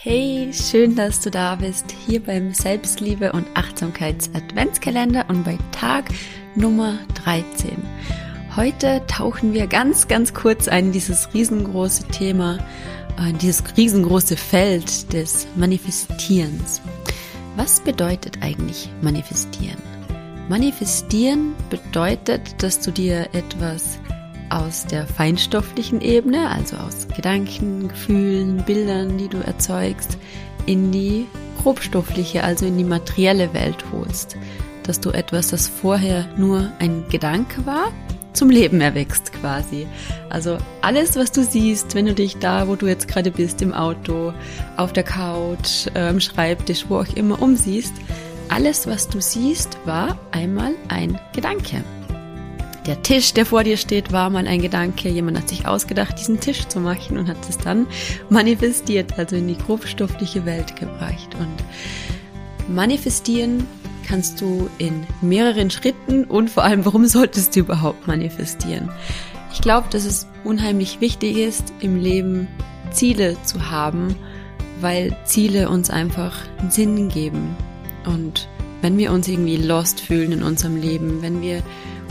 Hey, schön, dass du da bist, hier beim Selbstliebe und Achtsamkeits Adventskalender und bei Tag Nummer 13. Heute tauchen wir ganz, ganz kurz ein in dieses riesengroße Thema, äh, dieses riesengroße Feld des Manifestierens. Was bedeutet eigentlich manifestieren? Manifestieren bedeutet, dass du dir etwas aus der feinstofflichen Ebene, also aus Gedanken, Gefühlen, Bildern, die du erzeugst, in die grobstoffliche, also in die materielle Welt holst. Dass du etwas, das vorher nur ein Gedanke war, zum Leben erwächst quasi. Also alles, was du siehst, wenn du dich da, wo du jetzt gerade bist, im Auto, auf der Couch, am Schreibtisch, wo auch immer umsiehst, alles, was du siehst, war einmal ein Gedanke. Der Tisch, der vor dir steht, war mal ein Gedanke. Jemand hat sich ausgedacht, diesen Tisch zu machen und hat es dann manifestiert, also in die grobstoffliche Welt gebracht. Und manifestieren kannst du in mehreren Schritten und vor allem, warum solltest du überhaupt manifestieren? Ich glaube, dass es unheimlich wichtig ist, im Leben Ziele zu haben, weil Ziele uns einfach Sinn geben. Und wenn wir uns irgendwie lost fühlen in unserem Leben, wenn wir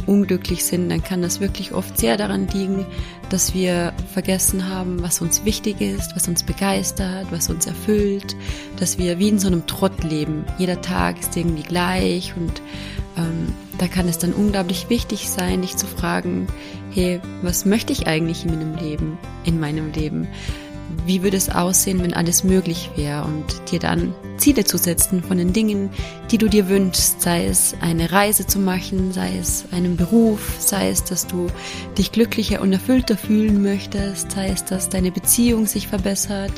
unglücklich sind, dann kann das wirklich oft sehr daran liegen, dass wir vergessen haben, was uns wichtig ist, was uns begeistert, was uns erfüllt, dass wir wie in so einem Trott leben. Jeder Tag ist irgendwie gleich und ähm, da kann es dann unglaublich wichtig sein, dich zu fragen, hey, was möchte ich eigentlich in meinem Leben, in meinem Leben? Wie würde es aussehen, wenn alles möglich wäre und dir dann Ziele zu setzen von den Dingen, die du dir wünschst, sei es eine Reise zu machen, sei es einen Beruf, sei es, dass du dich glücklicher und erfüllter fühlen möchtest, sei es, dass deine Beziehung sich verbessert,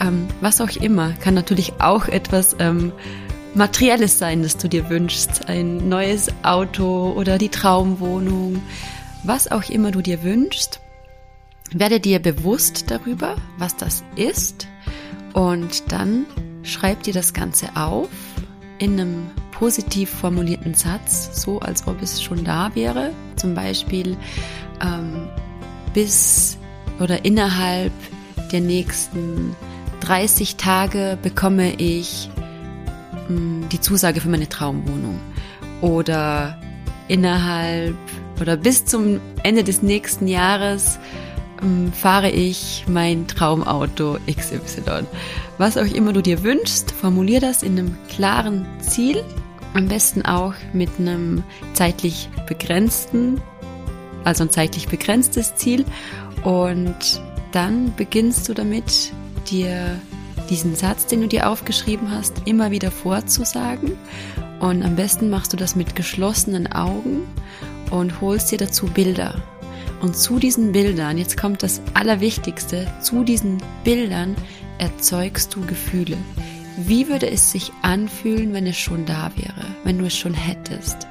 ähm, was auch immer, kann natürlich auch etwas ähm, Materielles sein, das du dir wünschst, ein neues Auto oder die Traumwohnung, was auch immer du dir wünschst werde dir bewusst darüber, was das ist und dann schreib dir das Ganze auf in einem positiv formulierten Satz, so als ob es schon da wäre. Zum Beispiel ähm, bis oder innerhalb der nächsten 30 Tage bekomme ich mh, hm, die Zusage für meine Traumwohnung. Oder innerhalb oder bis zum Ende des nächsten Jahres fahre ich mein Traumauto XY. Was auch immer du dir wünschst, formulier das in einem klaren Ziel. Am besten auch mit einem zeitlich begrenzten, also ein zeitlich begrenztes Ziel. Und dann beginnst du damit, dir diesen Satz, den du dir aufgeschrieben hast, immer wieder vorzusagen. Und am besten machst du das mit geschlossenen Augen und holst dir dazu Bilder. Und zu diesen Bildern, jetzt kommt das Allerwichtigste, zu diesen Bildern erzeugst du Gefühle. Wie würde es sich anfühlen, wenn es schon da wäre, wenn du es schon hättest?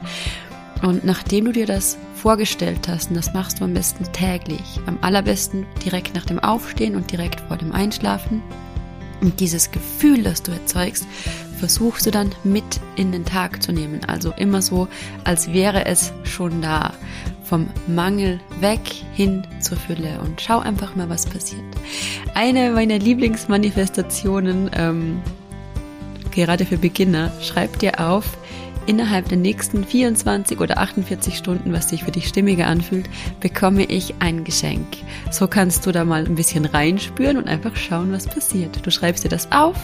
Und nachdem du dir das vorgestellt hast, und das machst du am besten täglich, am allerbesten direkt nach dem Aufstehen und direkt vor dem Einschlafen, und dieses Gefühl, das du erzeugst, versuchst du dann mit in den Tag zu nehmen. Also immer so, als wäre es schon da. Vom Mangel weg hin zur Fülle und schau einfach mal, was passiert. Eine meiner Lieblingsmanifestationen, ähm, gerade für Beginner, schreib dir auf, innerhalb der nächsten 24 oder 48 Stunden, was sich für dich stimmiger anfühlt, bekomme ich ein Geschenk. So kannst du da mal ein bisschen reinspüren und einfach schauen, was passiert. Du schreibst dir das auf,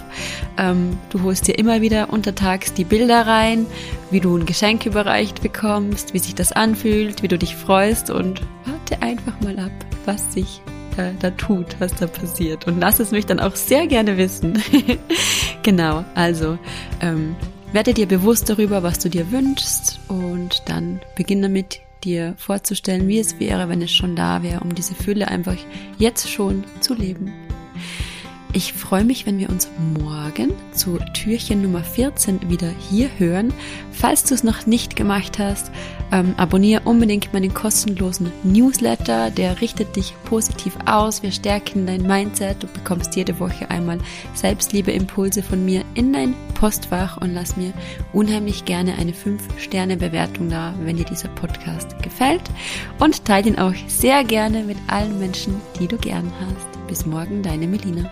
ähm, du holst dir immer wieder untertags die Bilder rein, wie du ein Geschenk überreicht bekommst, wie sich das anfühlt, wie du dich freust und warte einfach mal ab, was sich da, tut, was da passiert. Und lass es mich dann auch sehr gerne wissen. genau, also ähm, werde dir bewusst darüber, was du dir wünschst und dann beginn damit, dir vorzustellen, wie es wäre, wenn es schon da wäre, um diese Fülle einfach jetzt schon zu leben. Ich freue mich, wenn wir uns morgen zu Türchen Nummer 14 wieder hier hören. Falls du es noch nicht gemacht hast, ähm, abonniere unbedingt meinen kostenlosen Newsletter. Der richtet dich positiv aus. Wir stärken dein Mindset. Du bekommst jede Woche einmal Selbstliebe-Impulse von mir in dein Postfach und lass mir unheimlich gerne eine 5-Sterne-Bewertung da, wenn dir dieser Podcast gefällt. Und teile ihn auch sehr gerne mit allen Menschen, die du gern hast. Bis morgen, deine Melina.